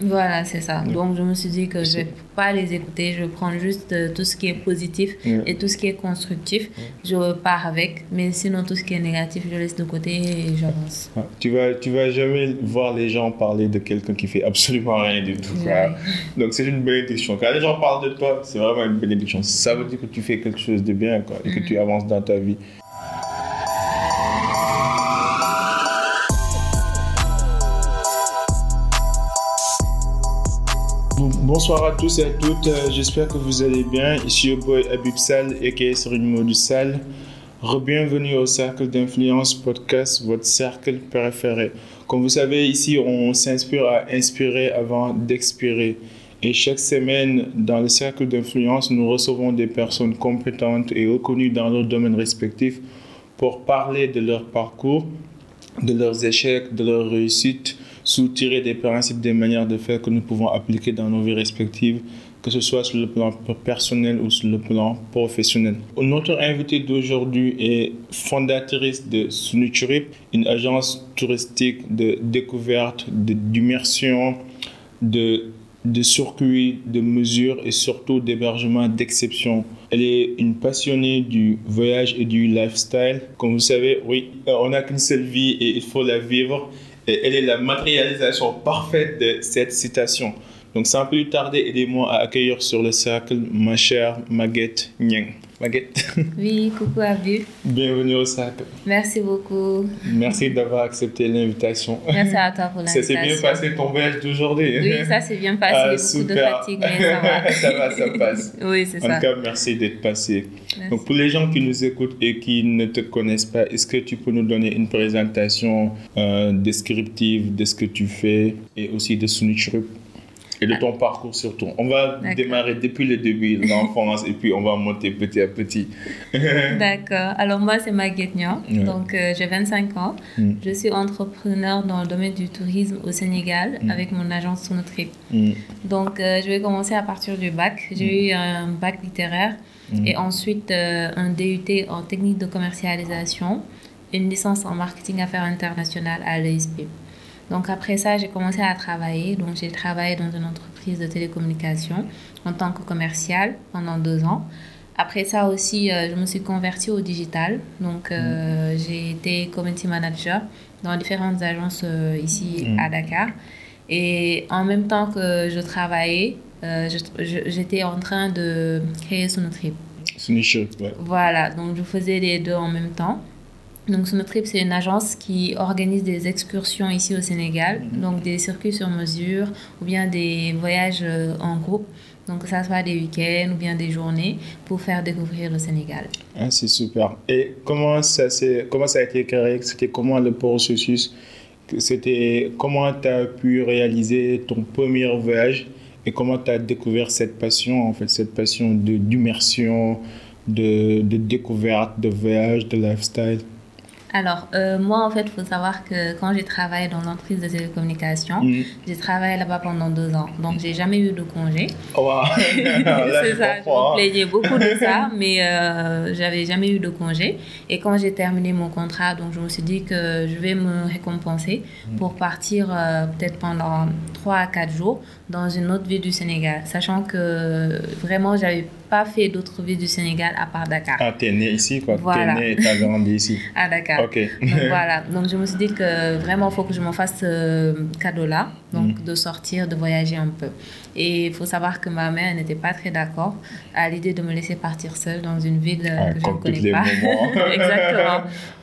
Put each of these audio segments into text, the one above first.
Voilà, c'est ça. Donc, je me suis dit que je vais pas les écouter, je vais prendre juste euh, tout ce qui est positif et tout ce qui est constructif. Je pars avec, mais sinon, tout ce qui est négatif, je laisse de côté et j'avance. Tu vas, tu vas jamais voir les gens parler de quelqu'un qui fait absolument rien du tout. Donc, c'est une bénédiction. Quand les gens parlent de toi, c'est vraiment une bénédiction. Ça veut dire que tu fais quelque chose de bien quoi, et que tu mm. avances dans ta vie. Bonsoir à tous et à toutes, euh, j'espère que vous allez bien. Ici au boy Abib Sal et une du Sal. Bienvenue au Cercle d'Influence Podcast, votre cercle préféré. Comme vous savez, ici on s'inspire à inspirer avant d'expirer. Et chaque semaine, dans le Cercle d'Influence, nous recevons des personnes compétentes et reconnues dans leur domaine respectif pour parler de leur parcours, de leurs échecs, de leurs réussites soutirer des principes, des manières de faire que nous pouvons appliquer dans nos vies respectives, que ce soit sur le plan personnel ou sur le plan professionnel. Notre invitée d'aujourd'hui est fondatrice de Sunuturip, une agence touristique de découverte, d'immersion, de, de circuits, de mesures et surtout d'hébergement d'exception. Elle est une passionnée du voyage et du lifestyle. Comme vous savez, oui, on n'a qu'une seule vie et il faut la vivre elle est la matérialisation parfaite de cette citation. Donc sans plus tarder, aidez-moi à accueillir sur le cercle ma chère Maguette Nyang. Maguette. Oui, coucou Abu. Bienvenue au cercle. Merci beaucoup. Merci d'avoir accepté l'invitation. Merci à toi pour l'invitation. Ça s'est bien passé ton voyage d'aujourd'hui. Oui, ça s'est bien passé. Ah, beaucoup de fatigue, mais ça va. ça va, ça passe. Oui, c'est ça. En tout cas, merci d'être passé. Donc pour les gens qui nous écoutent et qui ne te connaissent pas, est-ce que tu peux nous donner une présentation euh, descriptive de ce que tu fais et aussi de Sunichrup et de ton parcours surtout. On va démarrer depuis le début de l'enfance et puis on va monter petit à petit. D'accord. Alors moi, c'est Maguette Nian. Donc euh, j'ai 25 ans. Mm. Je suis entrepreneur dans le domaine du tourisme au Sénégal mm. avec mon agence Sonotrip. Mm. Donc euh, je vais commencer à partir du bac. J'ai eu un bac littéraire et ensuite euh, un DUT en technique de commercialisation, une licence en marketing affaires internationales à l'ESP. Donc après ça, j'ai commencé à travailler. Donc j'ai travaillé dans une entreprise de télécommunications en tant que commercial pendant deux ans. Après ça aussi, euh, je me suis convertie au digital. Donc euh, mm. j'ai été community manager dans différentes agences euh, ici mm. à Dakar. Et en même temps que je travaillais, j'étais en train de créer Sonotrip. Sonotrip, ouais. Voilà, donc je faisais les deux en même temps. Donc Sonotrip, c'est une agence qui organise des excursions ici au Sénégal, donc des circuits sur mesure ou bien des voyages euh, en groupe. Donc ça soit des week-ends ou bien des journées pour faire découvrir le Sénégal. Ah, c'est super. Et comment ça, comment ça a été créé? C'était comment le processus? C'était comment tu as pu réaliser ton premier voyage? Et comment tu as découvert cette passion, en fait, cette passion d'immersion, de, de découverte, de voyage, de lifestyle? Alors, euh, moi, en fait, il faut savoir que quand j'ai travaillé dans l'entreprise de télécommunications, mm. j'ai travaillé là-bas pendant deux ans. Donc, j'ai jamais eu de congé. Oh, c'est ça, je me plaignais beaucoup de ça, mais euh, j'avais jamais eu de congé. Et quand j'ai terminé mon contrat, donc je me suis dit que je vais me récompenser mm. pour partir euh, peut-être pendant trois à quatre jours dans une autre ville du Sénégal, sachant que vraiment, j'avais pas fait d'autres villes du Sénégal à part Dakar. Ah, t'es né ici, quoi. Voilà. T'es né et t'as grandi ici. à Dakar. Ok. donc voilà. Donc je me suis dit que vraiment, il faut que je m'en fasse ce cadeau-là, donc mm. de sortir, de voyager un peu. Et il faut savoir que ma mère n'était pas très d'accord à l'idée de me laisser partir seule dans une ville ah, que je ne connais pas. Exactement.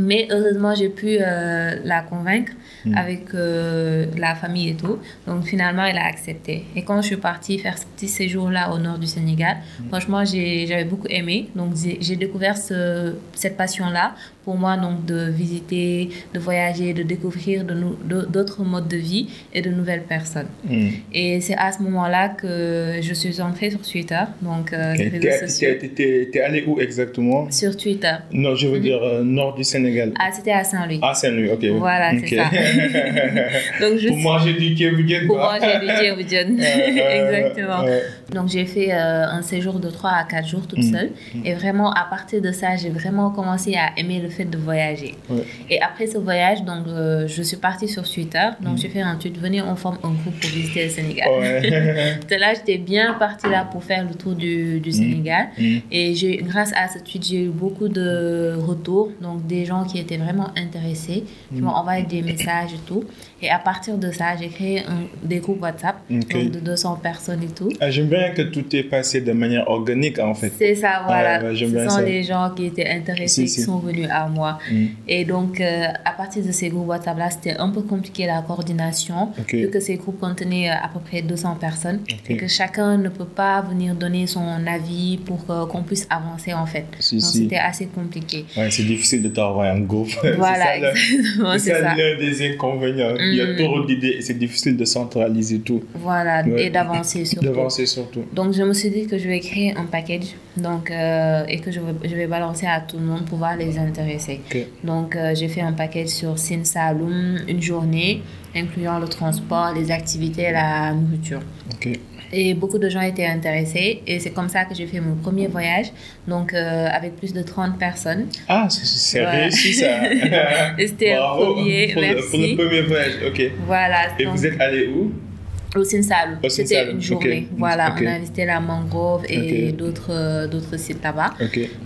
Mais heureusement, j'ai pu euh, la convaincre hmm. avec euh, la famille et tout. Donc finalement, elle a accepté. Et quand je suis partie faire ce petit séjour-là au nord du Sénégal, hmm. franchement, j'avais beaucoup aimé. Donc j'ai découvert ce, cette passion-là pour moi donc de visiter, de voyager, de découvrir d'autres modes de vie et de nouvelles personnes. Hmm. Et c'est à ce moment-là que je suis entrée sur Twitter, donc euh, T'es allé où exactement? Sur Twitter. Non, je veux mhm. dire euh, nord du Sénégal. Ah, c'était à Saint-Louis. Ah, Saint-Louis, ok. Voilà, c'est ça. donc, je pour manger du Kévoudjen. Pour manger du Kévoudjen, exactement. Donc j'ai fait euh, un séjour de 3 à 4 jours toute hmm. seule. Hmm. Et vraiment, à partir de ça, j'ai vraiment commencé à aimer le fait de voyager. Et après ce voyage, donc, euh, je suis partie sur Twitter. Donc, j'ai fait un tweet, venez, on forme un groupe pour visiter le Sénégal. là, j'étais bien partie là pour faire le tour du, du Sénégal. Et j'ai, grâce à ce tweet, j'ai eu beaucoup de retours. Donc, des gens qui étaient vraiment intéressés, qui m'ont envoyé des messages et tout. Et à partir de ça, j'ai créé un, des groupes WhatsApp donc de 200 personnes et tout. Ah, j'aime bien que tout est passé de manière organique en fait. C'est ça, voilà. Ce sont les gens qui étaient intéressés qui sont venus à moi. Mm. Et donc, euh, à partir de ces groupes WhatsApp-là, c'était un peu compliqué la coordination, vu que ces groupes contenaient euh, à peu près 200 personnes et que chacun ne peut pas venir donner son avis pour qu'on puisse avancer en fait. donc, c'était assez compliqué. Ouais, c'est difficile de t'envoyer un groupe. Voilà. C'est ça l'un des inconvénients. Il y a mm. trop d'idées et c'est difficile de centraliser tout. Voilà, et d'avancer surtout. D'avancer surtout. Donc, je me suis dit que je vais créer un package donc, euh, et que je vais, je vais, balancer à tout le monde pour pouvoir les intéresser. Donc, euh, j'ai fait un package sur Sin Saloum, une journée, incluant le transport, les activités la nourriture. Et beaucoup de gens étaient intéressés. Et c'est comme ça que j'ai fait mon premier voyage, donc euh, avec plus de 30 personnes. Ah, c'est réussi ça. C'était le premier. Pour, merci. Le, pour le premier voyage, ok. Voilà. Et vous êtes allé où? Au Sinsalou. C'était une journée. Voilà, on a visité la mangrove et d'autres d'autres sites là-bas.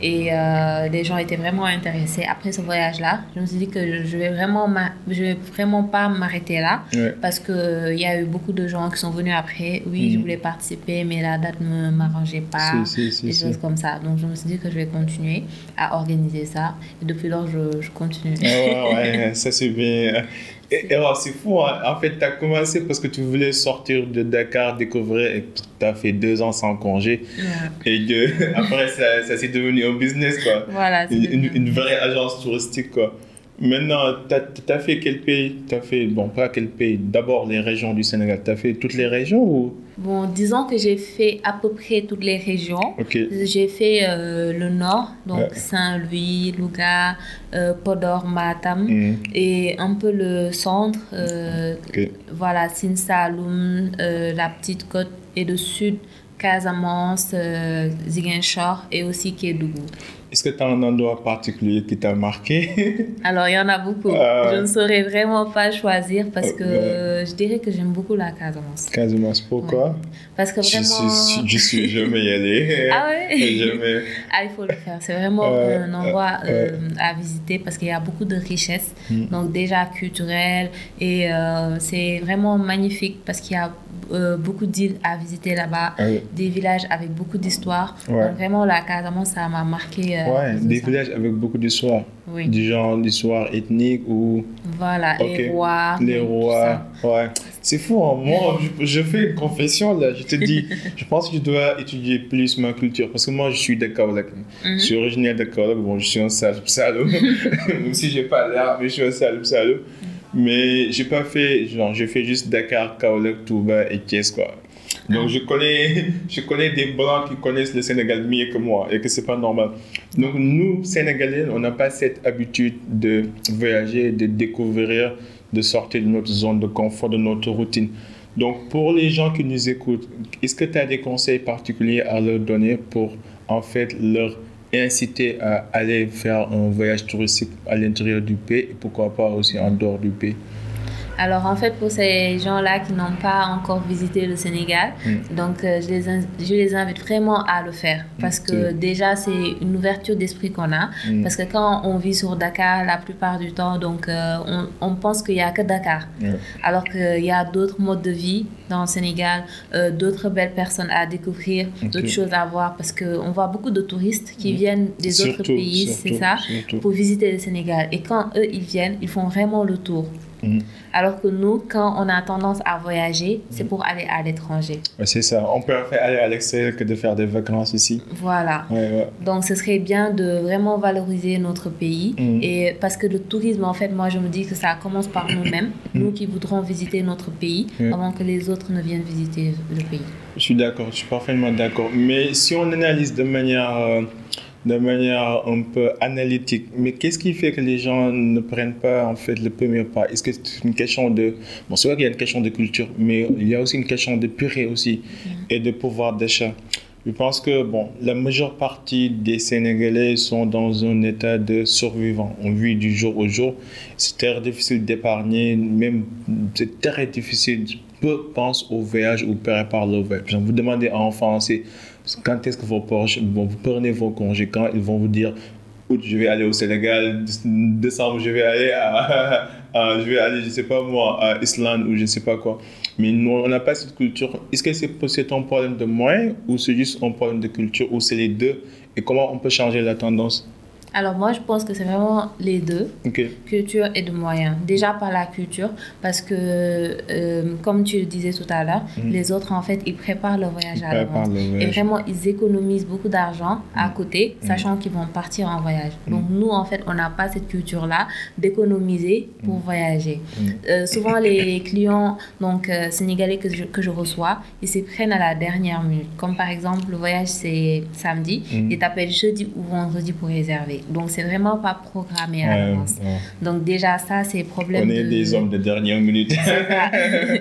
Et euh, les gens étaient vraiment intéressés. Après ce voyage-là, je me suis dit que je vais vraiment, je vais vraiment pas m'arrêter là parce que il euh, y a eu beaucoup de gens qui sont venus après. Oui, je mhm. voulais participer, mais la date ne m'arrangeait pas. des choses comme ça. Donc je me suis dit que je vais continuer à organiser ça. Et depuis lors, je, je continue. ouais, ouais, ça c'est bien. Et, alors, c'est fou, hein. en fait, tu as commencé parce que tu voulais sortir de Dakar, découvrir, et tu as fait deux ans sans congé. Et que, après, ça, ça s'est devenu un business, quoi. Voilà. Une, une, vraie agence touristique, quoi. Maintenant, tu as, fait quel pays? Tu as fait, bon, pas quel pays, d'abord les régions du Sénégal. Tu as fait toutes les régions ou? Bon, disons que j'ai fait à peu près toutes les régions. J'ai fait euh, le nord, donc Saint-Louis, Louga, euh, Podor, Matam, mm. et un peu le centre, euh, voilà, Sinsaloum, la Petite Côte, et le sud, Casamance, Ziguinchor et aussi Kédougou. Est-ce que tu as un endroit particulier qui t'a marqué? Alors, il y en a beaucoup. Ah. Je ne saurais vraiment pas choisir parce que je dirais que j'aime beaucoup la Casamance. Casamance, pourquoi? Parce que vraiment... Je suis, je jamais y aller. ah oui jamais... Ah, il faut le faire. C'est vraiment euh, un endroit euh, à visiter parce qu'il y a beaucoup de richesses. Hmm. Donc, déjà culturelles. Et euh, c'est vraiment magnifique parce qu'il y a beaucoup d'îles à visiter là-bas, ah des villages avec beaucoup d'histoire. Vraiment, la Casamance, ça m'a marqué ouais, des villages avec beaucoup d'histoire. Oui. Du genre d'histoire ethnique ou. Voilà, les rois. Les rois, ouais. C'est fou, hein. moi je, fais une confession là, je te dis, je pense que je dois étudier plus ma culture parce que moi je suis de Kaolack. Je suis originaire Kaolack, bon je suis un Saloum même si j'ai pas l'air, mais je suis un Saloum Saloum. Mais j'ai pas fait, genre j'ai fait juste Dakar, Kaolack, Touba et Thiès quoi. Donc, je connais, je connais des Blancs qui connaissent le Sénégal mieux que moi et que c'est pas normal. Donc, nous, Sénégalais, on n'a pas cette habitude de voyager, de découvrir, de sortir de notre zone de confort, de notre routine. Donc, pour les gens qui nous écoutent, est-ce que tu as des conseils particuliers à leur donner pour, en fait, leur inciter à aller faire un voyage touristique à l'intérieur du pays et pourquoi pas aussi en dehors du pays? Alors en fait, pour ces gens-là qui n'ont pas encore visité le Sénégal, mm. donc euh, je, les je les invite vraiment à le faire parce que déjà c'est une ouverture d'esprit qu'on a. Mm. Parce que quand on vit sur Dakar, la plupart du temps, donc euh, on, on, pense qu'il n'y a que Dakar, alors qu'il y a d'autres modes de vie dans le Sénégal, euh, d'autres belles personnes à découvrir, d'autres choses à voir parce qu'on voit beaucoup de touristes qui mm. viennent des autres pays, c'est ça, pour visiter le Sénégal. Et quand eux ils viennent, ils font vraiment le tour. Mm. Alors que nous, quand on a tendance à voyager, c'est mm. pour aller à l'étranger. c'est ça. On peut aller à l'extérieur que de faire des vacances ici. Voilà. Donc, ce serait bien de vraiment valoriser notre pays. Mm. Et parce que le tourisme, en fait, moi, je me dis que ça commence par nous-mêmes, nous qui voudrons visiter notre pays, avant que les autres ne viennent visiter le pays. Je suis d'accord, je suis parfaitement d'accord. Mais si on analyse de manière... Euh, de manière un peu analytique. Mais qu'est-ce qui fait que les gens ne prennent pas en fait le premier pas? Est-ce que c'est une question de... Bon, c'est vrai qu'il y a une question de culture, mais il y a aussi une question de purée aussi mm. et de pouvoir d'achat. Je pense que bon, la majeure partie des Sénégalais sont dans un état de survivant. On vit du jour au jour. C'est très difficile d'épargner, même c'est très difficile. Peu pensent au voyage ou préparent le voyage. Vous demandez un Français quand est-ce que vos vous prenez vos congés, quand ils vont vous dire je vais aller au Sénégal, décembre, je vais aller à, je vais aller, je sais pas moi, à Islande ou je sais pas quoi. Mais nous, on n'a pas cette culture. Est-ce que c'est un problème de moyens ou c'est juste un problème de culture ou c'est les deux? Et comment on peut changer la tendance? Alors moi, je pense que c'est vraiment les deux, culture et de moyens. Déjà par la culture, parce que euh, comme tu le disais tout à l'heure, mhm. les autres, en fait, ils préparent le voyage à l'avance. Et vraiment, ils économisent beaucoup d'argent à mhm. côté, mhm. sachant qu'ils vont partir en voyage. Donc nous, en fait, on n'a pas cette culture-là d'économiser pour voyager. Euh, souvent, les clients donc, euh, sénégalais que je, que je reçois, ils se prennent à la dernière minute. Comme par exemple, le voyage, c'est samedi, ils t'appellent jeudi ou vendredi pour réserver. Donc, c'est vraiment pas programmé à l'avance. Donc, déjà, ça, c'est problème. On est des hommes de dernière minute.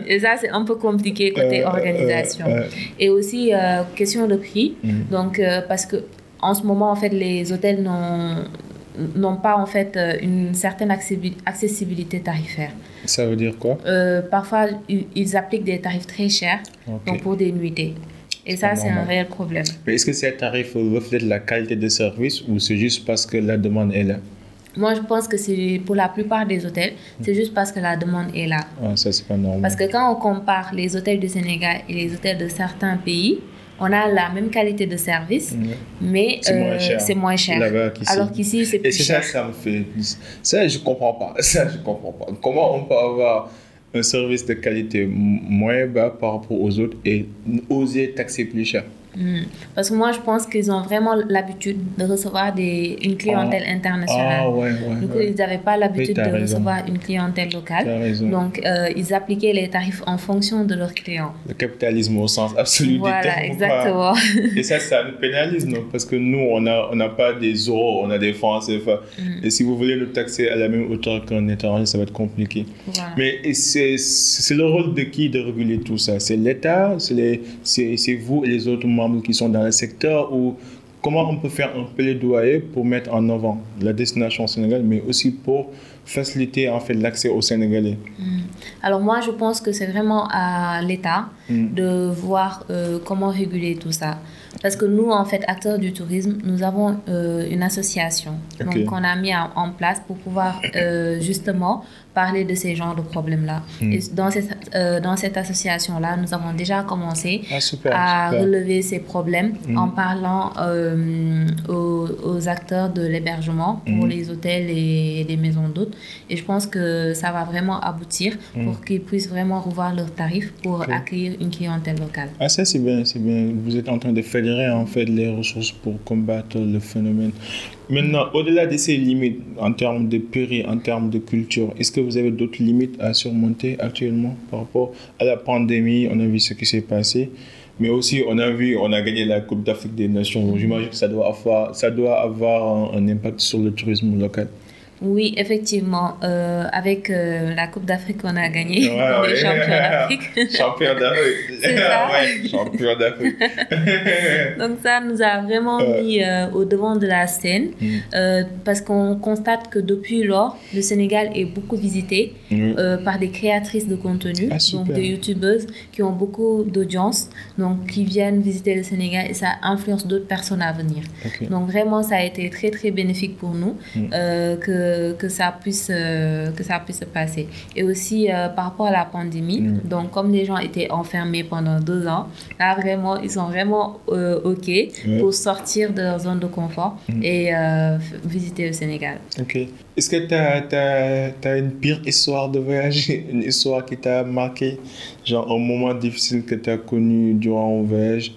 Et ça, c'est un peu compliqué côté euh, organisation. Euh, Et aussi, euh, question de prix. Mm. Donc, parce que en ce moment, en fait, les hôtels n'ont pas en fait une certaine accessibilité tarifaire. Ça veut dire quoi? Parfois, ils appliquent des tarifs très chers donc pour des nuitées. Et ça, c'est un réel problème. Mais est-ce que ces tarifs reflètent la qualité de service ou c'est juste parce que la demande est là? Moi, je pense que c'est pour la plupart des hôtels, c'est juste parce que la demande est là. Ah, ça, c'est pas normal. Parce que quand on compare les hôtels du Sénégal et les hôtels de certains pays, on a la même qualité de service, mais c'est moins, euh, cher. Alors qu'ici, c'est plus cher. Et ça, ça me fait. Ça, je comprends pas. Ça, je comprends pas. Comment on peut avoir un service de qualité moins bas par rapport aux autres et oser taxer plus cher. Hmm. Parce que moi, je pense qu'ils ont vraiment l'habitude de recevoir des, une clientèle ah. internationale. Ah, ouais, ouais, du coup, ils n'avaient pas l'habitude de recevoir une clientèle locale. Donc, euh, ils appliquaient les tarifs en fonction de leurs clients. Le capitalisme au sens absolu voilà, du terme. exactement. Et ça, ça nous pénalise, non? Parce que nous, on n'a on pas des euros, on a des francs CFA. Hmm. Et si vous voulez nous taxer à la même hauteur qu'un étranger, ça va être compliqué. Mais c'est le rôle de qui de réguler tout ça? C'est l'État? C'est vous et les autres membres qui sont dans le secteur ou comment on peut faire un plaidoyer pour mettre en avant la destination sénégalaise, mais aussi pour faciliter en fait l'accès aux Sénégalais? Hmm. Alors moi, je pense que c'est vraiment à l'État hmm. de voir euh, comment réguler tout ça. Parce que nous, en fait, acteurs du tourisme, nous avons euh, une association donc qu'on a mis en, place pour pouvoir euh, justement parler de ces genres de problèmes-là. Hmm. Et dans cette, euh, dans cette association-là, nous avons déjà commencé ah, à relever ces problèmes hmm. en parlant aux, aux, acteurs de l'hébergement pour hmm. les hôtels et les maisons d'hôtes. Et je pense que ça va vraiment aboutir pour qu'ils puissent vraiment revoir leurs tarifs pour accueillir une clientèle locale. Ah ça c'est bien, c'est bien. Vous êtes en train de faire en fait les ressources pour combattre le phénomène. Maintenant, au-delà de ces limites en termes de péri, en termes de culture, est-ce que vous avez d'autres limites à surmonter actuellement par rapport à la pandémie? On a vu ce qui s'est passé. Mais aussi, on a vu, on a gagné la Coupe d'Afrique des Nations. J'imagine que ça doit avoir, ça doit avoir un impact sur le tourisme local. Oui, effectivement. Euh, avec euh, la Coupe d'Afrique qu'on a gagnée, on est champion d'Afrique. champion d'Afrique. Ouais, champion d'Afrique. Donc ça nous a vraiment mis euh, au devant de la scène mm. parce qu'on constate que depuis lors, le Sénégal est beaucoup visité mm. par des créatrices de contenu, ah, donc des youtubeuses qui ont beaucoup d'audience, donc qui viennent visiter le Sénégal et ça influence d'autres personnes à venir. Donc vraiment, ça a été très très bénéfique pour nous mm. que que, ça puisse, euh, que ça puisse se passer. Et aussi euh, par rapport à la pandémie, mm. donc comme les gens étaient enfermés pendant deux ans, là vraiment, ils sont vraiment euh, OK pour sortir de leur zone de confort mm. et visiter le Sénégal. OK. Est-ce que tu as, as, une pire histoire de voyage, une histoire qui t'a marqué, genre un moment difficile que tu as connu durant un voyage?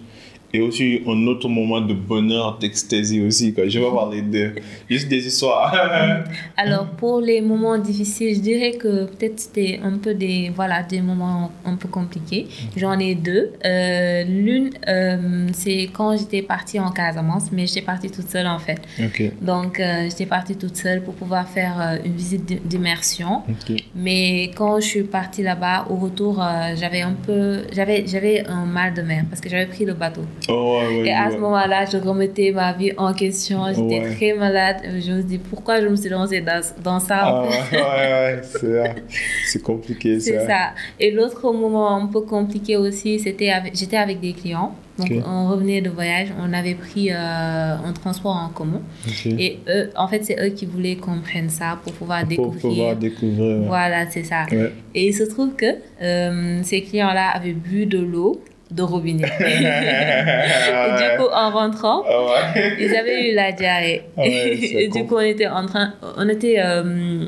Et aussi un autre moment de bonheur, d'extasie aussi. Quoi. Je vais parler de juste des histoires. Alors, pour les moments difficiles, je dirais que peut-être c'était un peu des, voilà, des moments un peu compliqués. J'en ai deux. Euh, l'une, euh, c'est quand j'étais partie en Casamance, mais j'étais partie toute seule en fait. Donc, euh, j'étais partie toute seule pour pouvoir faire une visite d'immersion. Mais quand je suis partie là-bas, au retour, j'avais un peu, j'avais, j'avais un mal de mer parce que j'avais pris le bateau. Oh, ouais, ouais, Et à ouais. ce moment-là, je remettais ma vie en question. J'étais très malade. Je me dis pourquoi je me suis lancée dans, dans ça. Ah, ouais, ouais, c'est compliqué ça. C'est ça. Et l'autre moment un peu compliqué aussi, c'était j'étais avec des clients. Donc, on revenait de voyage, on avait pris euh, un transport en commun. Et eux, en fait, c'est eux qui voulaient qu'on prenne ça pour pouvoir Pour découvrir. pouvoir découvrir. Voilà, c'est ça. Ouais. Et il se trouve que euh, ces clients-là avaient bu de l'eau de robinet. Et du coup, en rentrant, Ah ouais. ils avaient eu la diarrhée. Ah ouais, et du coup, on était en train, on était euh,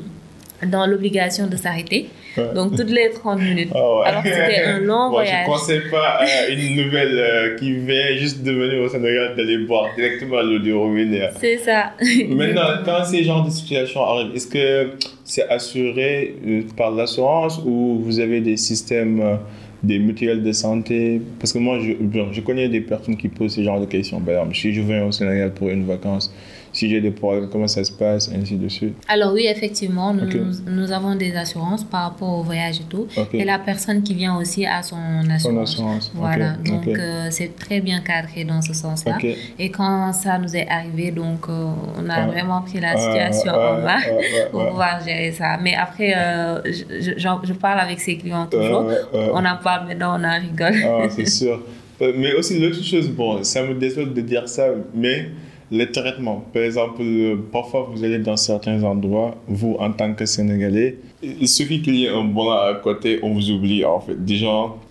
dans l'obligation de s'arrêter. Ouais. Donc, toutes les 30 minutes. Ah. Alors que c'était un long Bon, voyage. Je ne conseille pas à une nouvelle euh, qui vient juste de venir au Sénégal d'aller boire directement l'eau du robinet. C'est ça. Maintenant, quand ces genres de situations arrivent, est-ce que c'est assuré euh, par l'assurance ou vous avez des systèmes, euh, des mutuelles de santé Parce que moi, je, je connais des personnes qui posent ce genre de questions. Si je viens au Sénégal pour une vacance, si j'ai des problèmes, comment ça se passe, ainsi de suite. Alors oui, effectivement, nous, nous, nous avons des assurances par rapport au voyage et tout. Et la personne qui vient aussi a son assurance. Son assurance. Voilà, donc euh, c'est très bien cadré dans ce sens-là. Et quand ça nous est arrivé, donc euh, on a Ouais. vraiment pris la Ouais, situation ouais, en main pour pouvoir gérer ça. Mais après, euh, je, je, parle avec ses clients toujours. On en parle maintenant, on en rigole. Ah, c'est sûr. Mais aussi, l'autre chose, bon, ça me déçoit de dire ça, mais les traitements. Par exemple, parfois vous allez dans certains endroits, vous en tant que Sénégalais, il suffit qu'il y ait un blanc à côté, on vous oublie en fait. Déjà,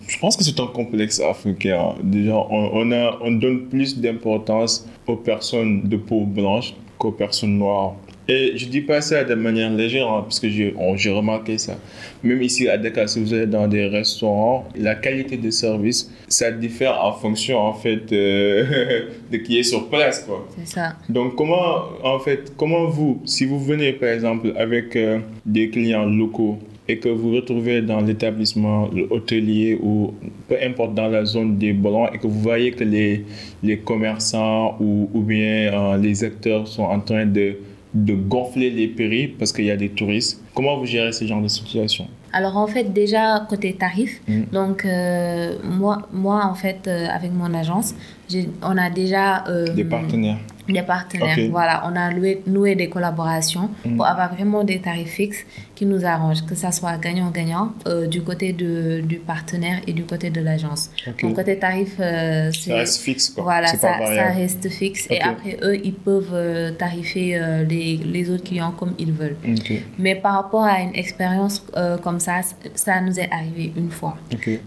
je pense que c'est un complexe africain. Déjà, on, on, a, on donne plus d'importance aux personnes de peau blanche qu'aux personnes noires. Et je dis pas ça de manière légère, hein, parce que j'ai on- j'ai remarqué ça. Même ici à Dakar, si vous allez dans des restaurants, la qualité de service, ça diffère en fonction en fait euh, de qui est sur place, quoi. C'est ça. Donc comment en fait comment vous, si vous venez par exemple avec euh, des clients locaux et que vous retrouvez dans l'établissement hôtelier ou peu importe dans la zone des blancs et que vous voyez que les, les commerçants ou, ou bien euh, les acteurs sont en train de, de gonfler les prix parce qu'il y a des touristes, comment vous gérez ce genre de situation? Alors en fait, déjà côté tarif, Mm. donc euh, moi, moi en fait, euh, avec mon agence, on a déjà euh, Des partenaires des partenaires. Voilà, on a loué- noué des collaborations Mm. pour avoir vraiment des tarifs fixes qui nous arrangent, que ça soit gagnant-gagnant euh, du côté de, du partenaire et du côté de l'agence. Donc côté tarif, euh, Ça reste fixe quoi. voilà, ça, reste fixe. Et après, eux, ils peuvent tarifer les, les autres clients comme ils veulent. Mais par rapport à une expérience comme ça, ça nous est arrivé une fois.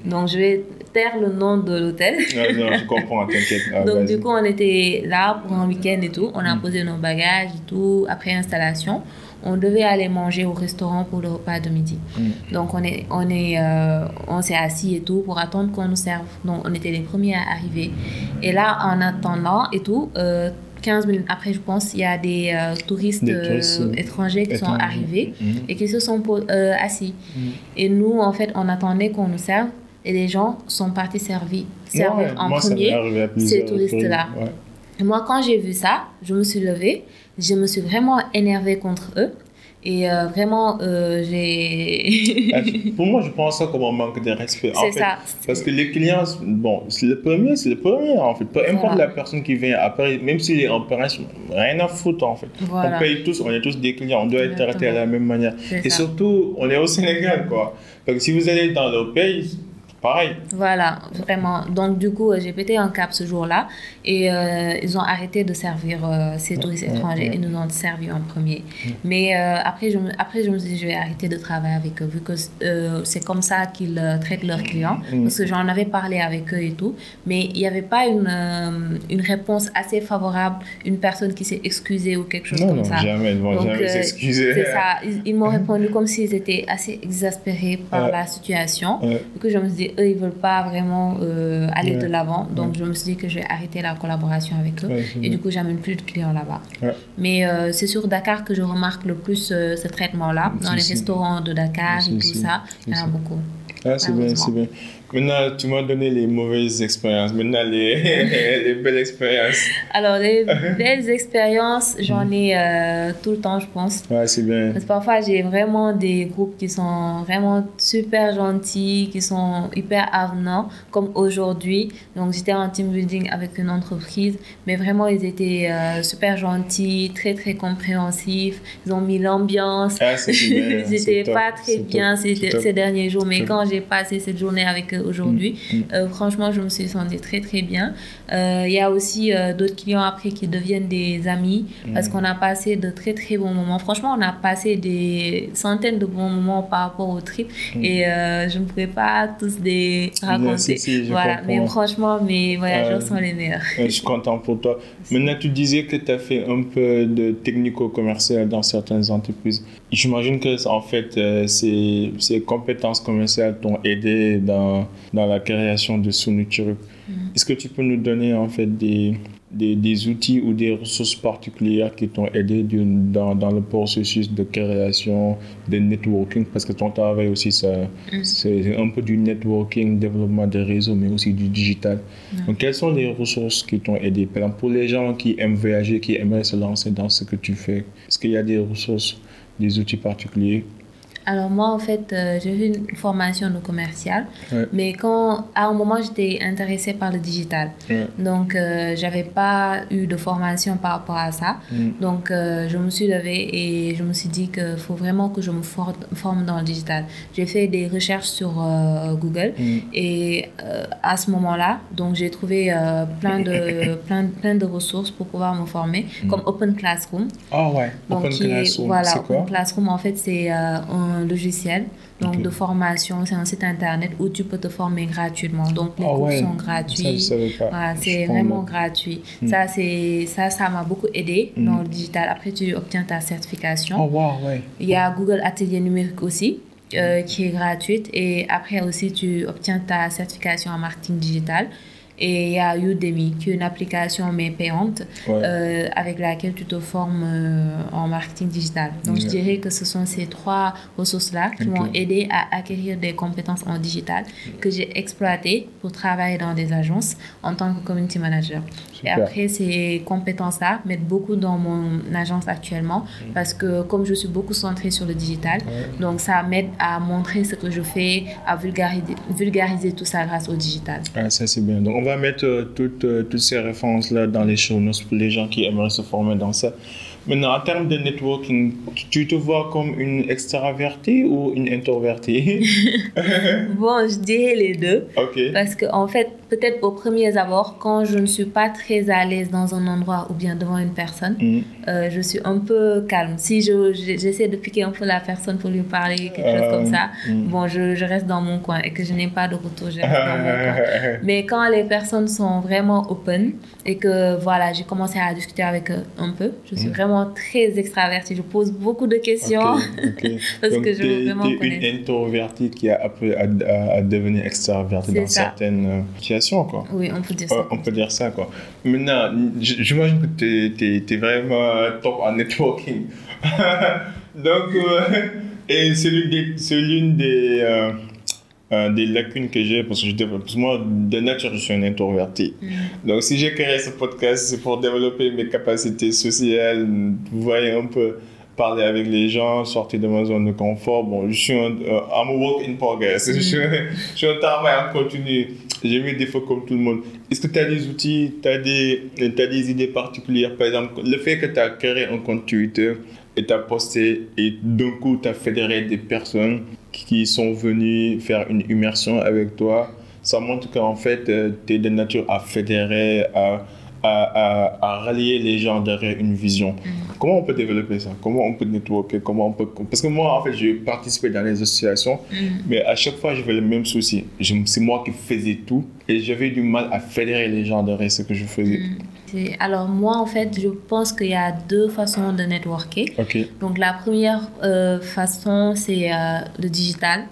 Donc, je vais taire le nom de l'hôtel. Non, non, je comprends, t'inquiète. Ah, Donc, du coup, on était là pour un week-end et tout. On a Mm. posé nos bagages et tout. Après installation, on devait aller manger au restaurant pour le repas de midi. Mm. Donc, on est, on est, euh, on s'est assis et tout pour attendre qu'on nous serve. Donc, on était les premiers à arriver. Et là, en attendant et tout, euh, 15 minutes après, je pense, il y a des euh, touristes, Des euh, touristes, euh, étrangers qui sont arrivés Mhm. et qui se sont euh, assis. Et nous, en fait, on attendait qu'on nous serve et les gens sont partis servir, servir Ouais, en moi, premier à ces touristes-là. ouais. Moi, quand j'ai vu ça, je me suis levée, je me suis vraiment énervée contre eux. Et euh, vraiment, euh, j'ai. Ah, Pour moi, je pense ça comme un manque de respect. C'est ça. Parce que les clients, bon, c'est le premier, c'est le premier en fait. Peu importe la personne qui vient après, même s'il est en Paris, rien à foutre en fait. Voilà. On paye tous, on est tous des clients, on doit être traités à la même manière. Et ça. surtout, on est au Sénégal quoi. Donc si vous allez dans le pays, pareil. Voilà, vraiment. Donc, du coup, j'ai pété un cap ce jour-là et euh, ils ont arrêté de servir euh, ces touristes ouais, étrangers. ouais. Ils nous ont servi en premier. Mais euh, après, je me, après, je me suis dit, je vais arrêter de travailler avec eux vu que c'est comme ça qu'ils traitent leurs clients. Mm. Parce que j'en avais parlé avec eux et tout. Mais il n'y avait pas une, une réponse assez favorable, une personne qui s'est excusée ou quelque chose Non, comme non, ça. jamais, ils vont Donc, jamais s'excuser. C'est ça. Ils, ils m'ont répondu comme s'ils étaient assez exaspérés par la situation. Du coup, je me suis dit, eux, ils veulent pas vraiment aller de l'avant. Donc, je me suis dit que je vais arrêter la collaboration avec eux. Ouais, et du coup, j'amène plus de clients là-bas. Ouais. Mais euh, c'est sur Dakar que je remarque le plus euh, ce traitement-là. Dans les restaurants de Dakar et tout ça, il y en a beaucoup. Ah, c'est bien, c'est bien. Maintenant, tu m'as donné les mauvaises expériences. Maintenant, les, les belles expériences. Alors, les belles expériences, j'en ai euh, tout le temps, je pense. Ouais, c'est bien. Parce que parfois, j'ai vraiment des groupes qui sont vraiment super gentils, qui sont hyper avenants, comme aujourd'hui. Donc, j'étais en team building avec une entreprise, mais vraiment, ils étaient euh, super gentils, très, très compréhensifs. Ils ont mis l'ambiance. Ah, c'est bien. J'étais pas très bien ces, ces derniers jours, mais quand j'ai passé cette journée avec eux, aujourd'hui. Mm, mm. Euh, franchement, je me suis sentie très très bien. Euh, il y a aussi euh, d'autres clients après qui deviennent des amis parce mm. qu'on a passé de très très bons moments. Franchement, on a passé des centaines de bons moments par rapport au trip et je ne pourrais pas tous les raconter. voilà, mais franchement, mes voyageurs sont les meilleurs. je suis content pour toi. Maintenant, tu disais que tu as fait un peu de technico-commercial dans certaines entreprises. J'imagine que en fait, ces, ces compétences commerciales t'ont aidé dans dans la création de Sunuchuru. Mm. Est-ce que tu peux nous donner en fait des, des, des outils ou des ressources particulières qui t'ont aidé dans, dans, le processus de création, de networking? Parce que ton travail aussi, ça, mm. c'est un peu du networking, développement des réseaux, mais aussi du digital. Mm. Donc, quelles sont les ressources qui t'ont aidé? Par exemple, pour les gens qui aiment voyager, qui aimeraient se lancer dans ce que tu fais, est-ce qu'il y a des ressources, des outils particuliers alors moi, en fait, euh, j'ai eu une formation de commercial, mais quand, à un moment, j'étais intéressée par le digital. Donc, euh, j'avais pas eu de formation par rapport à ça. Mm. Donc, euh, je me suis levée et je me suis dit qu'il faut vraiment que je me forme dans le digital. J'ai fait des recherches sur Google mm. et à ce moment-là, donc j'ai trouvé plein, de, plein, plein de ressources pour pouvoir me former, mm. comme Open Classroom. Ah ouais, Open Classroom, Voilà, Open Classroom, en fait, c'est un logiciel donc de formation, c'est un site internet où tu peux te former gratuitement. Donc les ah cours sont gratuits. c'est vraiment gratuit. Hmm. Ça c'est ça ça m'a beaucoup aidé hmm. dans le digital. Après tu obtiens ta certification. Oh, Il y a Google Atelier numérique aussi. Euh, qui est gratuite et après aussi tu obtiens ta certification en marketing digital et il y a Udemy, qui est une application mais payante, euh, avec laquelle tu te formes euh, en marketing digital. Donc, je dirais que ce sont ces trois ressources-là qui m'ont aidé à acquérir des compétences en digital que j'ai exploitées pour travailler dans des agences en tant que community manager. Et après, ces compétences-là m'aident beaucoup dans mon agence actuellement mm. parce que comme je suis beaucoup centrée sur le digital, donc ça m'aide à montrer ce que je fais, à vulgariser, vulgariser tout ça grâce au digital. Ah, ça, c'est bien. Donc, on va mettre euh, toutes, euh, toutes ces références-là dans les show notes pour les gens qui aimeraient se former dans ça. Maintenant, en termes de networking, tu te vois comme une extravertie ou une introvertie? Bon, je dirais les deux. Parce que, en fait, peut-être au premier abord, quand je ne suis pas très à l'aise dans un endroit ou bien devant une personne, mm. euh, je suis un peu calme. Si j'essaie de piquer un peu la personne pour lui parler, quelque chose comme ça, mm. bon, je, je, reste dans mon coin et que je n'ai pas de retour, je reste dans mon coin. Mais quand les personnes sont vraiment open et que, voilà, j'ai commencé à discuter avec eux un peu, je suis mm. vraiment très extravertie. Je pose beaucoup de questions parce que je veux vraiment connaître. une introvertie qui a appris à, à, devenir extravertie dans certaines euh, quoi. Oui, on peut dire ça. on peut dire ça, quoi. Maintenant, j'imagine que tu es, vraiment top en networking. Donc, euh, et c'est l'une des... Euh, euh, des lacunes que j'ai parce que je développe. moi, de nature, je suis un introverti. Mm. Donc, si j'ai créé ce podcast, c'est pour développer mes capacités sociales, vous voyez un peu parler avec les gens, sortir de ma zone de confort. Bon, je suis un euh, I'm a work in progress. Je, suis, je, suis, un travail en continu. J'ai mes défauts comme tout le monde. Est-ce que tu as des outils, tu as des, as des idées particulières? Par exemple, le fait que tu as créé un compte Twitter et tu as posté et d'un coup tu as fédéré des personnes qui sont venus faire une immersion avec toi, ça montre qu'en fait, euh, tu es de nature à fédérer, à, à, à, rallier les gens derrière une vision. Mm. Comment on peut développer ça? Comment on peut networker? Comment on peut... Parce que moi, en fait, j'ai participé dans les associations, mm. mais à chaque fois, j'avais le même souci. C'est moi qui faisais tout et j'avais du mal à fédérer les gens derrière ce que je faisais. Mm. Alors moi, en fait, je pense qu'il y a deux façons de networker. Donc la première euh, façon, c'est euh, le digital.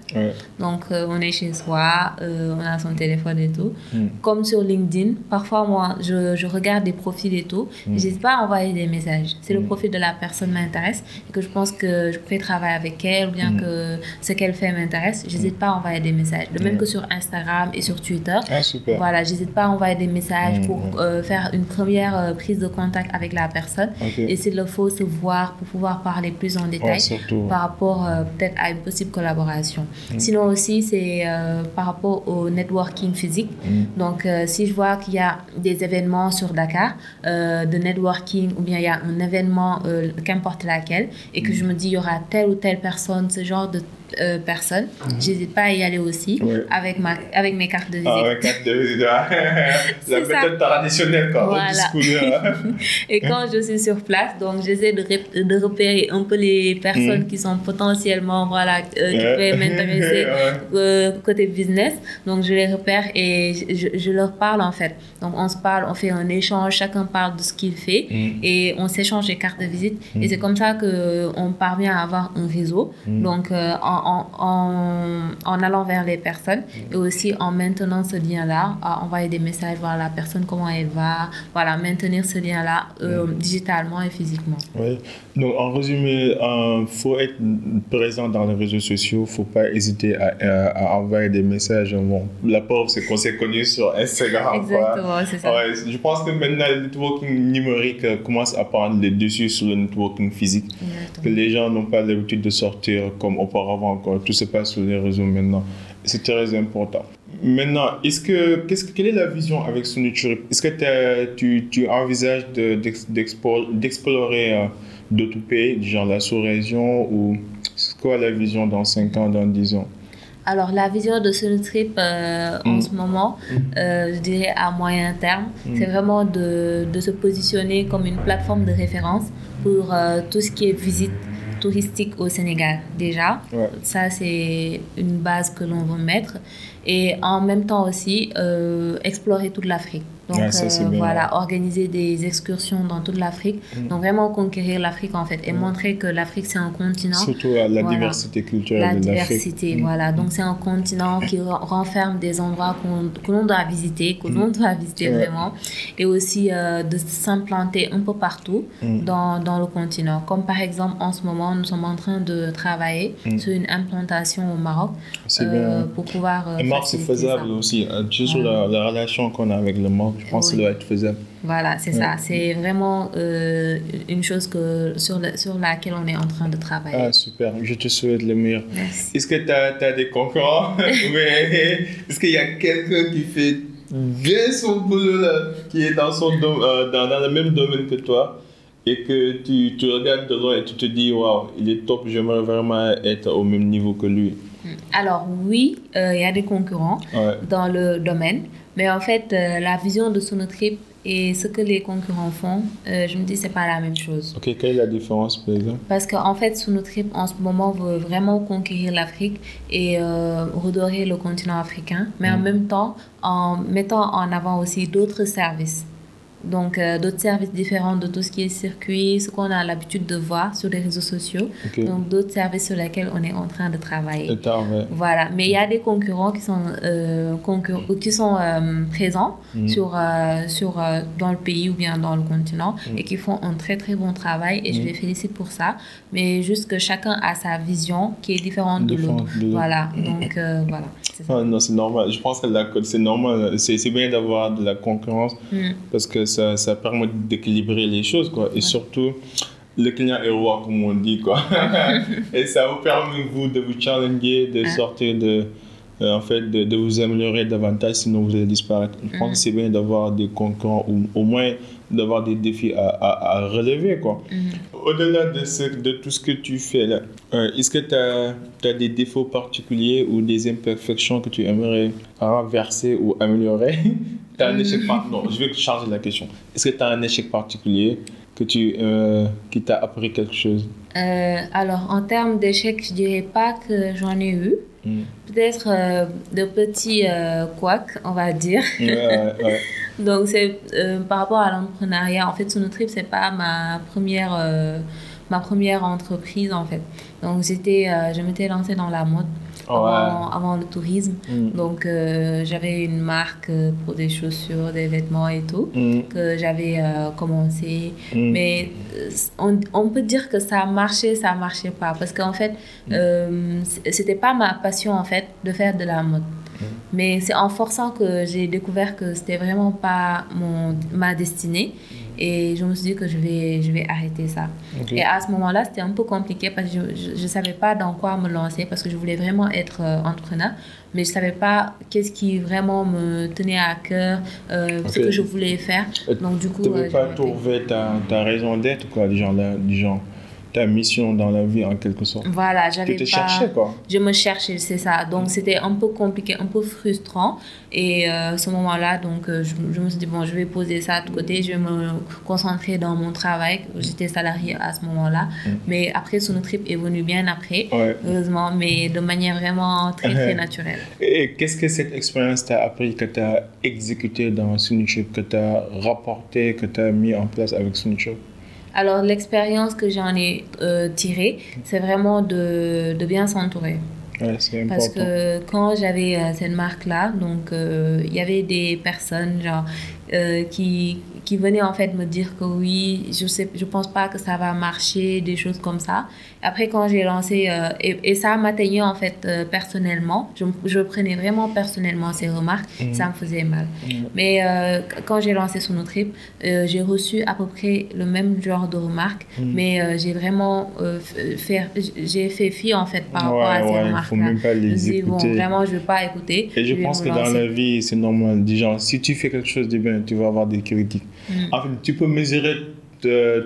Donc euh, on est chez soi, on a son téléphone et tout. Hmm. Comme sur LinkedIn, parfois moi, je, je regarde des profils et tout. Hmm. Je n'hésite pas à envoyer des messages. Si le hmm. profil de la personne m'intéresse et que je pense que je pourrais travailler avec elle ou bien que ce qu'elle fait m'intéresse, je n'hésite pas à envoyer des messages. De même que sur Instagram et sur Twitter. Ah, super. Voilà, j'hésite pas à envoyer des messages pour faire une première euh, prise de contact avec la personne. Et s'il le faut, se voir pour pouvoir parler plus en détail par rapport euh, peut-être à une possible collaboration. Mm. Sinon aussi, c'est euh, par rapport au networking physique. Mm. Donc, si je vois qu'il y a des événements sur Dakar de networking ou bien il y a un événement, qu'importe laquelle, et que mm. je me dis il y aura telle ou telle personne, ce genre de euh, personnes. Mhm. J'hésite pas à y aller aussi avec, ma, avec mes cartes de visite. Ah, avec carte de visite, la méthode traditionnelle, quoi. Voilà. Et quand je suis sur place, donc j'essaie de, de, repérer un peu les personnes mhm. qui sont potentiellement, voilà, euh, qui pourraient m'intéresser euh, côté business. Donc je les repère et je, je, leur parle en fait. Donc on se parle, on fait un échange, chacun parle de ce qu'il fait mhm. et on s'échange les cartes de visite. Et c'est comme ça qu'on parvient à avoir un réseau. Donc en en, en, allant vers les personnes et aussi en maintenant ce lien-là, envoyer des messages, voir la personne, comment elle va, voilà, maintenir ce lien-là euh, digitalement et physiquement. Oui, donc en résumé, il euh, faut être présent dans les réseaux sociaux, il ne faut pas hésiter à, à, envoyer des messages. Bon, la pauvre, c'est qu'on s'est connu sur Instagram. Exactement, c'est ça. Ouais, je pense que maintenant, le networking numérique euh, commence à prendre le dessus sur le networking physique. Que les gens n'ont pas l'habitude de sortir comme auparavant encore. Tout se passe sur les réseaux maintenant. C'est très important. Maintenant, est-ce que, qu'est-ce, quelle est la vision avec Sonitrip Est-ce que tu, tu envisages d'explorer euh, d'autres pays, genre la sous-région, ou c'est quoi la vision dans 5 ans, dans 10 ans? Alors, la vision de Sonitrip euh, en mm. ce moment, mm. euh, je dirais à moyen terme, mm. c'est vraiment de, de, se positionner comme une plateforme de référence pour tout ce qui est visite touristique au Sénégal déjà. Ça, c'est une base que l'on veut mettre. Et en même temps aussi, euh, explorer toute l'Afrique. Donc euh, voilà, organiser des excursions dans toute l'Afrique. Mm. Donc vraiment conquérir l'Afrique en fait et mm. montrer que l'Afrique c'est un continent. Surtout la diversité culturelle. La diversité, mm. voilà. Donc c'est un continent qui renferme des endroits que l'on doit visiter, que l'on doit visiter vraiment. Et aussi euh, de s'implanter un peu partout dans, dans, le continent. Comme par exemple en ce moment, nous sommes en train de travailler sur une implantation au Maroc euh, pour pouvoir... Et Maroc c'est faisable aussi. Juste sur la, la relation qu'on a avec le Maroc je pense que ça doit être faisable. Voilà, c'est ça. C'est vraiment euh, une chose que, sur, sur laquelle on est en train de travailler. Ah, super. Je te souhaite le meilleur. Est-ce que tu as, as, des concurrents? Est-ce qu'il y a quelqu'un qui fait bien son boulot, qui est dans, son euh, dans, dans, le même domaine que toi et que tu, tu regardes de loin et tu te dis, waouh, il est top, j'aimerais vraiment être au même niveau que lui? Alors oui, euh, il y a des concurrents dans le domaine, mais en fait, euh, la vision de Sonotrip et ce que les concurrents font, euh, je me dis c'est pas la même chose. Ok, quelle est la différence par exemple? Parce qu'en fait, Sonotrip en ce moment veut vraiment conquérir l'Afrique et redorer le continent africain, mais en mm. même temps en mettant en avant aussi d'autres services. Donc, euh, d'autres services différents de tout ce qui est circuit, ce qu'on a l'habitude de voir sur les réseaux sociaux. Donc, d'autres services sur lesquels on est en train de travailler. Voilà. Mais il y a des concurrents qui sont, euh, qui sont euh, présents mm. sur, sur, dans le pays ou bien dans le continent mm. et qui font un très, très bon travail et je mm. les félicite pour ça. Mais juste que chacun a sa vision qui est différente de l'autre. Voilà. Donc, voilà. Ah, non, c'est normal. Je pense que c'est normal. C'est bien d'avoir de la concurrence parce que ça, ça permet d'équilibrer les choses, quoi. Et surtout, le client est roi, comme on dit, quoi. et ça vous permet, vous, de vous challenger, de sortir de... Euh, en fait, de, de, vous améliorer davantage, sinon vous allez disparaître. Je pense que c'est bien d'avoir des concurrents ou au moins d'avoir des défis à, à, relever. Quoi. Au-delà de, ce, de tout ce que tu fais là, euh, est-ce que tu as, as, des défauts particuliers ou des imperfections que tu aimerais renverser ou améliorer? Un échec Non, je vais changer la question. Est-ce que tu as un échec particulier que tu, qui t'a appris quelque chose? Alors, en termes d'échecs, je dirais pas que j'en ai eu. Hmm. Peut-être de petits couacs, on va dire. Ouais, ouais. Donc, c'est par rapport à l'entrepreneuriat. En fait, Sonotrip, c'est pas ma première ma première entreprise en fait. Donc j'étais, euh, je m'étais lancée dans la mode avant, avant, le tourisme. Mm. Donc euh, j'avais une marque euh, pour des chaussures, des vêtements et tout mm. que j'avais commencé. Mm. Mais on, on, peut dire que ça a marché, ça a marché pas parce qu'en fait c'était pas ma passion en fait de faire de la mode. Mais c'est en forçant que j'ai découvert que c'était vraiment pas mon, ma destinée. Et je me suis dit que je vais, je vais arrêter ça. Et à ce moment-là, c'était un peu compliqué parce que je ne savais pas dans quoi me lancer parce que je voulais vraiment être euh, entrepreneur, mais je ne savais pas qu'est-ce qui vraiment me tenait à cœur, euh, ce que je voulais faire. Donc, du coup. Tu ne pas trouver ta, ta raison d'être, quoi, du genre, du genre ta mission dans la vie en quelque sorte. Voilà, j'avais Tu te cherchais quoi. Je me cherchais, c'est ça. Donc c'était un peu compliqué, un peu frustrant. Et euh, ce moment-là, donc euh, je, me suis dit bon, je vais poser ça de côté, je vais me concentrer dans mon travail. J'étais salarié à ce moment-là, mm. mais après son trip est venu bien après, heureusement, mais de manière vraiment très très naturelle. Et qu'est-ce que cette expérience t'a appris, que tu as exécuté dans Sunichuk, que tu as rapporté, que tu as mis en place avec Sunichuk alors, l'expérience que j'en ai euh, tirée, c'est vraiment de, de bien s'entourer. Ouais, Parce que quand j'avais euh, cette marque-là, donc euh, il y avait des personnes genre, qui, qui venaient en fait me dire que oui, je sais, je pense pas que ça va marcher, des choses comme ça. Après, quand j'ai lancé, euh, et, et, ça m'atteignait en fait euh, personnellement, je, je, prenais vraiment personnellement ces remarques, mhm. ça me faisait mal. Mhm. Mais euh, quand j'ai lancé son trip, j'ai reçu à peu près le même genre de remarques, mhm. mais j'ai vraiment fait, j'ai fait fi en fait par rapport à ces remarques. Il faut même pas les écouter. Bon, vraiment, je vais pas écouter. Et je, pense que dans la vie, c'est normal. Genre, si tu fais quelque chose de bien, tu vas avoir des critiques. En fait, tu peux mesurer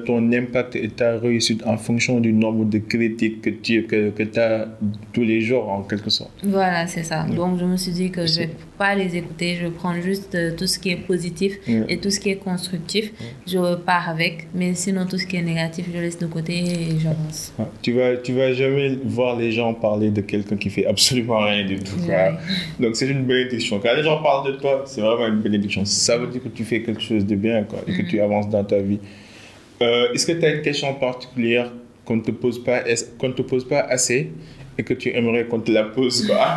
ton impact et ta réussite en fonction du nombre de critiques que tu que, que as tous les jours, en quelque sorte. Voilà, c'est ça. Donc, je me suis dit que je ne vais pas les écouter, je prendre juste euh, tout ce qui est positif et tout ce qui est constructif. Je pars avec, mais sinon, tout ce qui est négatif, je laisse de côté et j'avance. Tu vas, tu vas jamais voir les gens parler de quelqu'un qui fait absolument rien du tout. Donc, c'est une bénédiction. Quand les gens parlent de toi, c'est vraiment une bénédiction. Ça veut dire que tu fais quelque chose de bien quoi, et que mm. tu avances dans ta vie. Euh, est-ce que tu as une question particulière qu'on ne te pose pas, qu'on te pose pas assez et que tu aimerais qu'on te la pose quoi?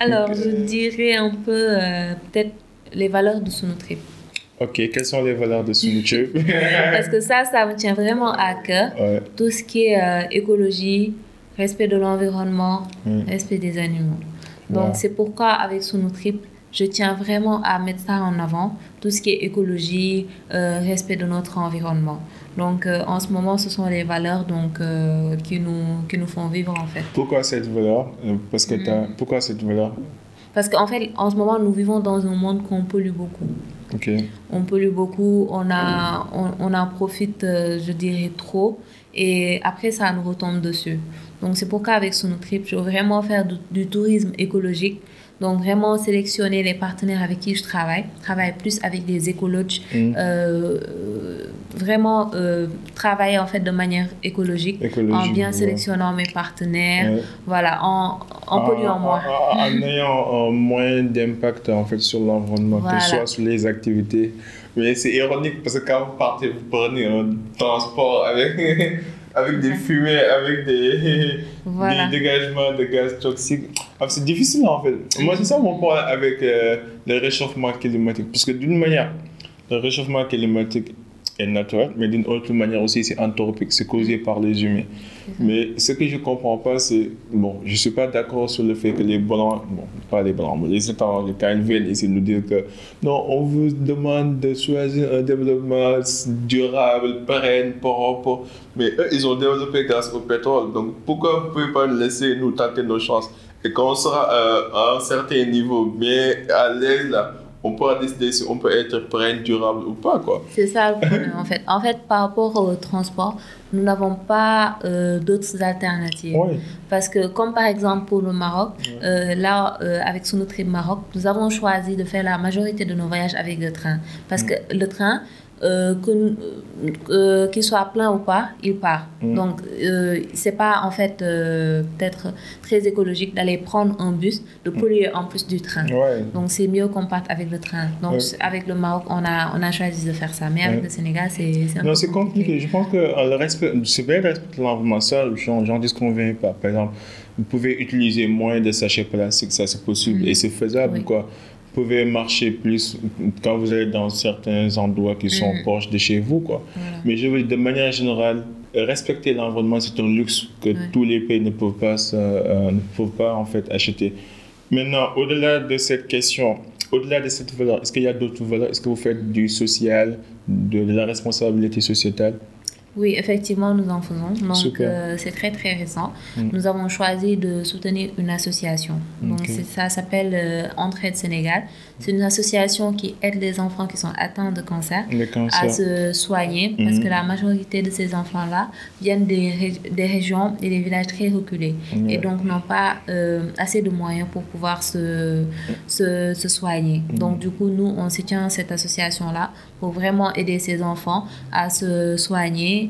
Alors, je dirais un peu euh, peut-être les valeurs de Sonotrip. Ok, quelles sont les valeurs de Sonotrip Parce que ça, ça me tient vraiment à cœur. Tout ce qui est euh, écologie, respect de l'environnement, hmm. respect des animaux. Donc, c'est pourquoi avec Sonotrip, je tiens vraiment à mettre ça en avant, tout ce qui est écologie, euh, respect de notre environnement. Donc, euh, en ce moment, ce sont les valeurs donc, euh, qui, nous, qui nous font vivre, en fait. Pourquoi cette valeur Parce que mm. Pourquoi cette valeur? Parce qu'en fait, en ce moment, nous vivons dans un monde qu'on pollue beaucoup. Ok. On pollue beaucoup, on, a, on, on en profite, je dirais, trop. Et après, ça nous retombe dessus. Donc, c'est pourquoi, avec Sonotrip, je veux vraiment faire du tourisme écologique donc, vraiment sélectionner les partenaires avec qui je travaille. Travailler plus avec des écologues. Mm. Euh, vraiment euh, travailler en fait de manière écologique, en bien sélectionnant mes partenaires, voilà, en, en polluant moins. En, ayant moins d'impact en fait sur l'environnement, que ce soit sur les activités. Mais c'est ironique parce que quand vous partez, vous prenez un transport avec avec des fumées, avec des, des dégagements de gaz toxiques. Ah, c'est difficile en fait. Moi, c'est ça mon point avec euh, le réchauffement climatique. Parce que d'une manière, le réchauffement climatique est naturel, mais d'une autre manière aussi, c'est anthropique, c'est causé par les humains. Mais ce que je ne comprends pas, c'est, bon, je ne suis pas d'accord sur le fait que les blancs, bon, pas les blancs, mais les ils viennent ici nous dire que non, on vous demande de choisir un développement durable, pérenne, propre, mais eux, ils ont développé grâce au pétrole. Donc pourquoi vous ne pouvez pas laisser nous tenter nos chances? Et quand on sera euh, à un certain niveau bien à l'aise là, on pourra décider si on peut être pérenne, durable ou pas, quoi. C'est ça le problème, en fait. En fait, par rapport au transport, nous n'avons pas euh, d'autres alternatives. Parce que comme par exemple pour le Maroc, euh, là, euh, avec Sonotrip Maroc, nous avons choisi de faire la majorité de nos voyages avec le train. Parce mm. que le train, euh, euh, qu'il soit plein ou pas, il part. Mm. Donc, euh, c'est pas en fait euh, peut-être très écologique d'aller prendre un bus, de mm. polluer en plus du train. Donc, c'est mieux qu'on parte avec le train. Donc, avec le Maroc, on a, on a choisi de faire ça. Mais avec le Sénégal, c'est un Non, c'est compliqué. Je pense que le respect, c'est bien le respect de l'environnement, ça, j'en disconviens pas. Par exemple, vous pouvez utiliser moins de sachets plastiques, ça c'est possible mm. et c'est faisable. Quoi pouvez marcher plus quand vous allez dans certains endroits qui sont mm. proches de chez vous. Quoi. Mais je veux dire, de manière générale, respecter l'environnement, c'est un luxe que tous les pays ne peuvent pas, euh, ne peuvent pas en fait, acheter. Maintenant, au-delà de cette question, au-delà de cette valeur, est-ce qu'il y a d'autres valeurs? Est-ce que vous faites du social, de, de la responsabilité sociétale? Oui, effectivement, nous en faisons. Donc, euh, c'est très, très récent. Mm. Nous avons choisi de soutenir une association. Donc, ça s'appelle euh, Entraide Sénégal. C'est une association qui aide les enfants qui sont atteints de cancer, à se soigner parce que mm. la majorité de ces enfants-là viennent des, des, régions et des villages très reculés et donc n'ont pas euh, assez de moyens pour pouvoir se, se, se soigner. Mm. Donc, du coup, nous, on soutient cette association-là pour vraiment aider ces enfants à se soigner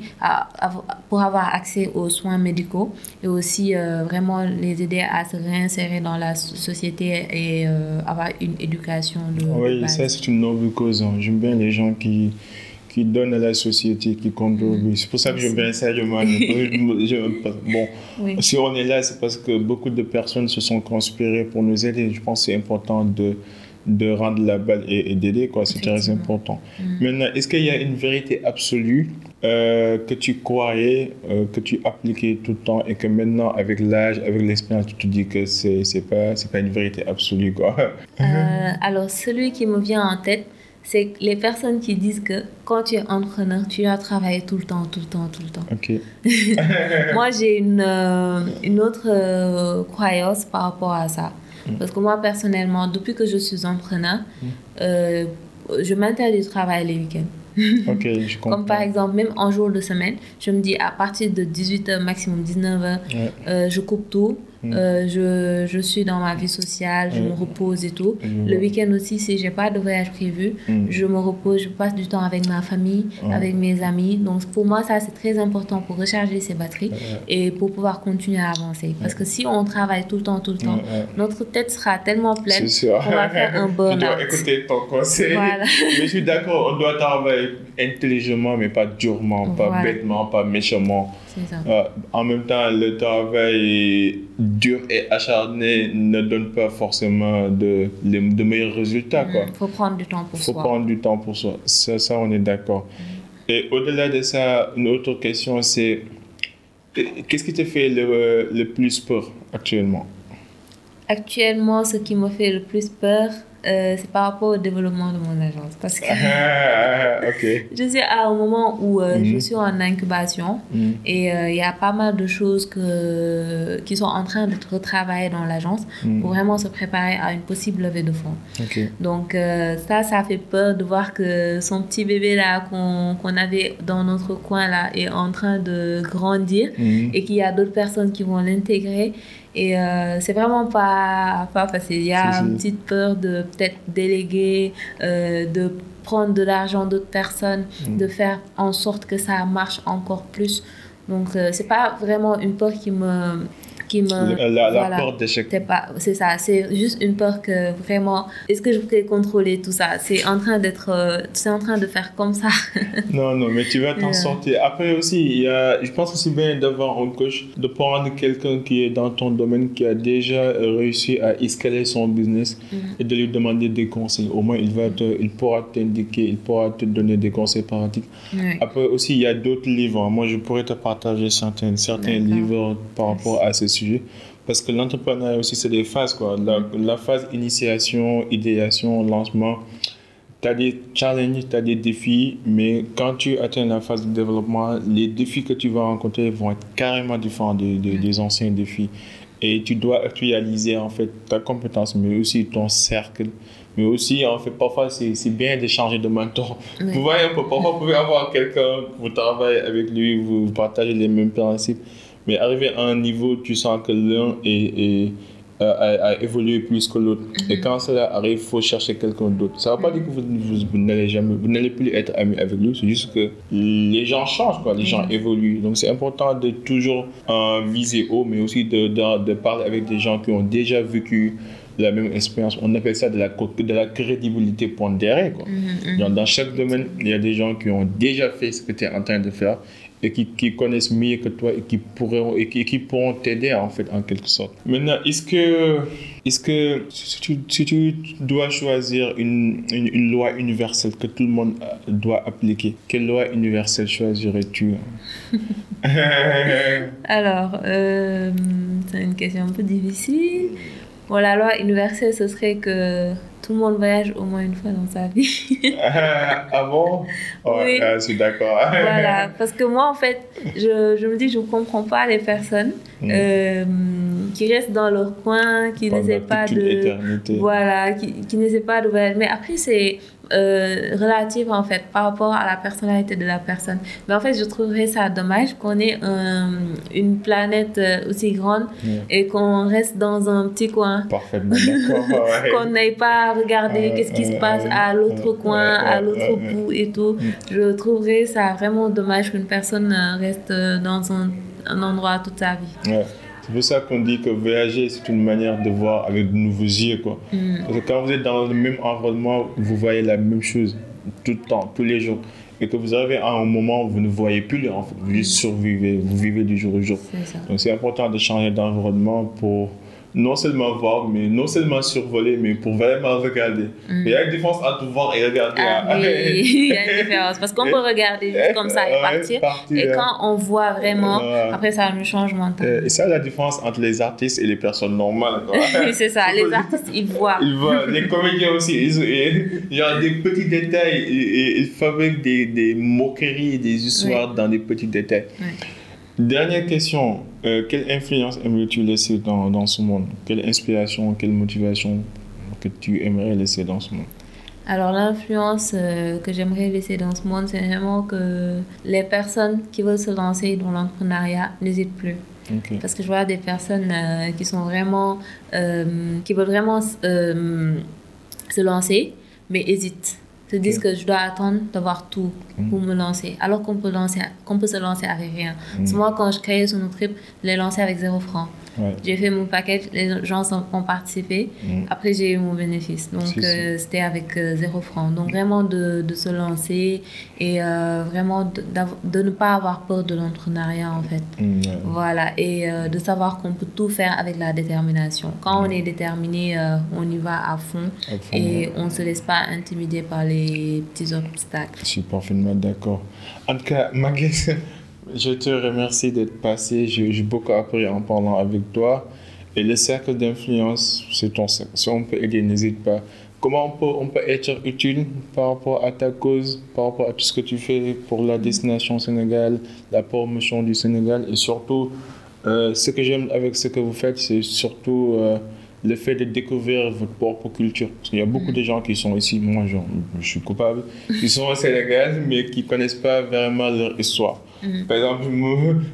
pour avoir accès aux soins médicaux et aussi euh, vraiment les aider à se réinsérer dans la société et euh, avoir une éducation de, Oui, ça c'est une noble cause. Hein. J'aime bien les gens qui qui donnent à la société, qui contribuent. Mm. C'est pour ça que j'aime bien ça. bon, si on est là, c'est parce que beaucoup de personnes se sont conspirées pour nous aider. Je pense que c'est important de de rendre la balle et, d'aider, quoi. C'est très important. Mm. Maintenant, est-ce qu'il y a une vérité absolue euh, que tu croyais, euh, que tu appliquais tout le temps et que maintenant, avec l'âge, avec l'expérience, tu te dis que c'est n'est pas, pas une vérité absolue, quoi? Euh, Alors, celui qui me vient en tête, c'est les personnes qui disent que quand tu es entrepreneur, tu as travaillé tout le temps, tout le temps, tout le temps. Ok. Moi, j'ai une, une autre croyance par rapport à ça. Mm. Parce que moi, personnellement, depuis que je suis entrepreneur, mm. euh, je m'interdis de travailler les week-ends. ok, je comprends. Comme par exemple, même en jour de semaine, je me dis à partir de 18h, maximum 19h, euh, je coupe tout. Mm. Euh, je, je, suis dans ma vie sociale, je me repose et tout. Le week-end aussi, si j'ai pas de voyage prévu, mm. je me repose, je passe du temps avec ma famille, avec mes amis. Donc pour moi, ça c'est très important pour recharger ses batteries et pour pouvoir continuer à avancer. Parce que si on travaille tout le temps, tout le temps, notre tête sera tellement pleine qu'on va faire un bon. Tu dois écouter ton conseil. Voilà. mais je suis d'accord, on doit travailler intelligemment, mais pas durement, pas bêtement, pas méchamment. Euh, en même temps, le travail dur et acharné ne donne pas forcément de, de, meilleurs résultats. Il faut prendre du temps pour soi. Il faut prendre du temps pour soi. Ça, ça on est d'accord. Mm. Et au-delà de ça, une autre question, c'est qu'est-ce qui te fait le, le plus peur actuellement? Actuellement, ce qui me fait le plus peur, euh, c'est par rapport au développement de mon agence. Parce que ah, je suis à un moment où euh, je mhm. suis en incubation mhm. et euh, il y a pas mal de choses que, qui sont en train d'être retravaillées dans l'agence mhm. pour vraiment se préparer à une possible levée de fonds. Donc ça, ça fait peur de voir que son petit bébé là qu'on avait dans notre coin là est en train de grandir et qu'il y a d'autres personnes qui vont l'intégrer. Et euh, c'est vraiment pas, pas facile. Il y a une petite peur de peut-être déléguer, euh, de prendre de l'argent d'autres personnes, mm. de faire en sorte que ça marche encore plus. Donc, euh, c'est pas vraiment une peur qui me, la, peur d'échec. C'est ça, c'est juste une peur que vraiment, est-ce que je peux contrôler tout ça? C'est en train d'être, euh, c'est en train de faire comme ça. non, non, mais tu vas t'en sortir. Après aussi, il y a, je pense aussi bien d'avoir un coach, de prendre quelqu'un qui est dans ton domaine, qui a déjà réussi à escaler son business mm. et de lui demander des conseils. Au moins, il, va te, il pourra t'indiquer, il pourra te donner des conseils pratiques. Après aussi, il y a d'autres livres. Moi, je pourrais te partager certains, certains livres par rapport à ce sujet parce que l'entrepreneuriat aussi, c'est des phases. Quoi. La, phase initiation, idéation, lancement, tu as des challenges, tu as des défis, mais quand tu atteins la phase de développement, les défis que tu vas rencontrer vont être carrément différents des, des anciens défis. Et tu dois actualiser en fait ta compétence, mais aussi ton cercle Mais aussi, en fait, parfois, c'est bien de changer de mentor. Vous voyez un peu, parfois, vous pouvez avoir quelqu'un, vous travaillez avec lui, vous partagez les mêmes principes. Mais arriver à un niveau, tu sens que l'un est à, évoluer plus que l'autre. Et quand cela arrive, il faut chercher quelqu'un d'autre. Ça ne veut pas dire que vous, n'allez jamais, vous n'allez plus être ami avec lui, c'est juste que les gens changent, quoi, les gens évoluent. Donc c'est important de toujours viser haut, mais aussi de, de, parler avec des gens qui ont déjà vécu la même expérience. On appelle ça de la, de la crédibilité pondérée. Quoi. dans chaque domaine, il y a des gens qui ont déjà fait ce que tu es en train de faire et qui, qui, connaissent mieux que toi et qui pourront et qui, qui pourront t'aider en fait en quelque sorte. Maintenant, est-ce que est-ce que si tu, si tu, dois choisir une, une, loi universelle que tout le monde euh, doit appliquer, quelle loi universelle choisirais-tu? Alors, euh, c'est une question un peu difficile. Bon, la loi universelle, ce serait que tout le monde voyage au moins une fois dans sa vie. ah bon? Oui. Ah, je suis d'accord. voilà, parce que moi, en fait, je, je me dis, je ne comprends pas les personnes mm. euh, qui restent dans leur coin, qui n'essaient pas de... Voilà, qui, qui n'essaient pas de voyager. Mais après, c'est euh, relative en fait par rapport à la personnalité de la personne. Mais en fait, je trouverais ça dommage qu'on ait une planète euh, aussi grande et qu'on reste dans un petit coin. Parfaitement d'accord. qu'on n'aille pas regarder qu'est-ce qui se passe à l'autre coin, à l'autre bout et tout. Je trouverais ça vraiment dommage qu'une personne euh, reste dans un, un endroit toute sa vie. C'est pour ça qu'on dit que voyager, c'est une manière de voir avec de nouveaux yeux. Quoi. Mm. Parce que quand vous êtes dans le même environnement, vous voyez la même chose tout le temps, tous les jours. Et que vous arrivez à un moment où vous ne voyez plus, en fait, vous juste survivez, vous vivez du jour au jour. Donc c'est important de changer d'environnement pour non seulement voir, mais non seulement survoler, mais pour vraiment regarder. Mm. Il y a une différence entre voir et regarder. Ah, hein. il y a une différence. Parce qu'on peut regarder comme ça et partir. et quand on voit vraiment, après ça nous change mentalement. Et ça, la différence entre les artistes et les personnes normales. c'est ça, les artistes, ils voient. Ils voient. Les comédiens aussi, ils, ont des petits détails. Ils, fabriquent des, des, moqueries, des histoires dans des petits détails. Dernière question. Euh, quelle influence aimerais-tu laisser dans, dans, ce monde? Quelle inspiration, quelle motivation que tu aimerais laisser dans ce monde? Alors l'influence euh, que j'aimerais laisser dans ce monde, c'est vraiment que les personnes qui veulent se lancer dans l'entrepreneuriat n'hésitent plus. Parce que je vois des personnes euh, qui sont vraiment, qui veulent vraiment se lancer, mais hésitent se disent que je dois attendre d'avoir tout mm. pour me lancer, alors qu'on peut, lancer, qu'on peut se lancer avec rien. Mm. Moi, quand je créais son trip, je l'ai lancé avec zéro franc. J'ai fait mon package, les gens ont participé. Mm. Après, j'ai eu mon bénéfice. Donc, euh, c'était avec euh, zéro franc. Donc, vraiment de, de se lancer et euh, vraiment de, de, ne pas avoir peur de l'entrepreneuriat, en fait. Voilà. Et de savoir qu'on peut tout faire avec la détermination. Quand on est déterminé, on y va à fond, et on ne se laisse pas intimider par les petits obstacles. Je suis parfaitement d'accord. En tout cas, Maguette, je te remercie d'être passé. J'ai beaucoup appris en parlant avec toi. Et le cercle d'influence, c'est ton cercle. Si on peut aider, n'hésite pas. Comment on peut, on peut être utile par rapport à ta cause, par rapport à tout ce que tu fais pour la destination Sénégal, la promotion du Sénégal et surtout, euh, ce que j'aime avec ce que vous faites, c'est surtout euh, le fait de découvrir votre propre culture. Parce qu'il y a beaucoup de gens qui sont ici, moi je suis coupable, qui sont au Sénégal, mais qui ne connaissent pas vraiment leur histoire. Mm. Par exemple,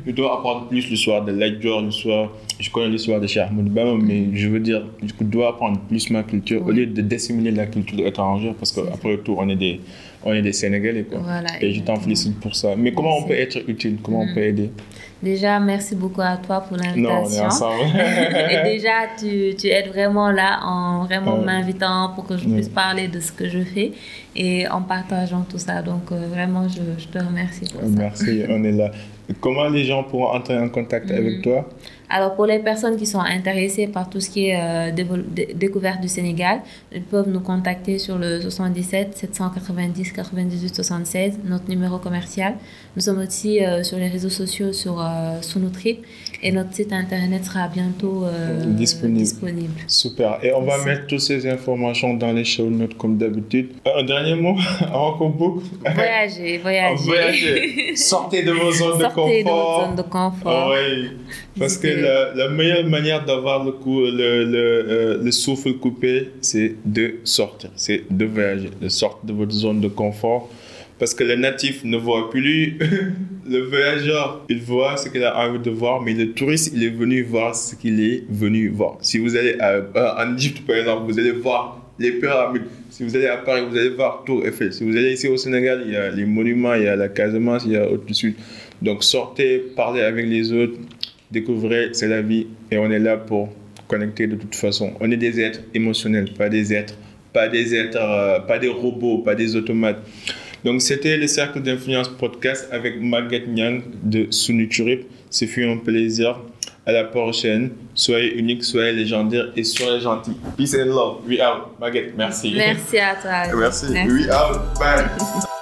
je dois apprendre plus l'histoire de l'Aïdjor, l'histoire, je connais l'histoire de Cheikh mais je veux dire, je dois apprendre plus ma culture au lieu de disséminer la culture étrangère, parce qu'après tout, on est des, on est des Sénégalais. Quoi. et je t'en félicite pour ça. Mais comment on peut être utile? Comment on mm. peut aider? Déjà, merci beaucoup à toi pour l'invitation. et déjà, tu, tu aides vraiment là en vraiment m'invitant pour que je puisse parler de ce que je fais et en partageant tout ça. Donc, euh, vraiment, je, je, te remercie pour ça. Merci, on est là. Comment les gens pourront entrer en contact avec mm. toi? Alors, pour les personnes qui sont intéressées par tout ce qui est euh, découverte du Sénégal, ils peuvent nous contacter sur le 77 790 98 76, notre numéro commercial. Nous sommes aussi euh, sur les réseaux sociaux sur euh, Sunutrip et notre site internet sera bientôt euh, disponible. Super. Et on va mettre toutes ces informations dans les show notes comme d'habitude. Un dernier mot avant qu'on boucle Voyager, voyager. Sortez de vos zones de sortez de votre zone de confort. Oui, parce que la, meilleure manière d'avoir euh, le, souffle coupé, c'est de sortir, c'est de voyager, de sortir de votre zone de confort. Parce que le natif ne voit plus le voyageur, il voit ce qu'il a envie de voir, mais le touriste, il est venu voir ce qu'il est venu voir. Si vous allez en Égypte, par exemple, vous allez voir les pyramides. Si vous allez à Paris, vous allez voir Tour Eiffel. Si vous allez ici au Sénégal, il y a les monuments, il y a la Casamance, il y a autre sud. Donc sortez, parlez avec les autres, découvrez, c'est la vie et on est là pour connecter de toute façon. On est des êtres émotionnels, pas des êtres, pas des êtres, euh, pas des robots, pas des automates. Donc c'était le cercle d'influence podcast avec Maguette Nyang de Sunuturip. Ce fut un plaisir. À la prochaine. Soyez unique, soyez légendaire et soyez gentil. Peace and love. We out. Baguette, merci. Merci à toi. merci. merci. We out. Bye.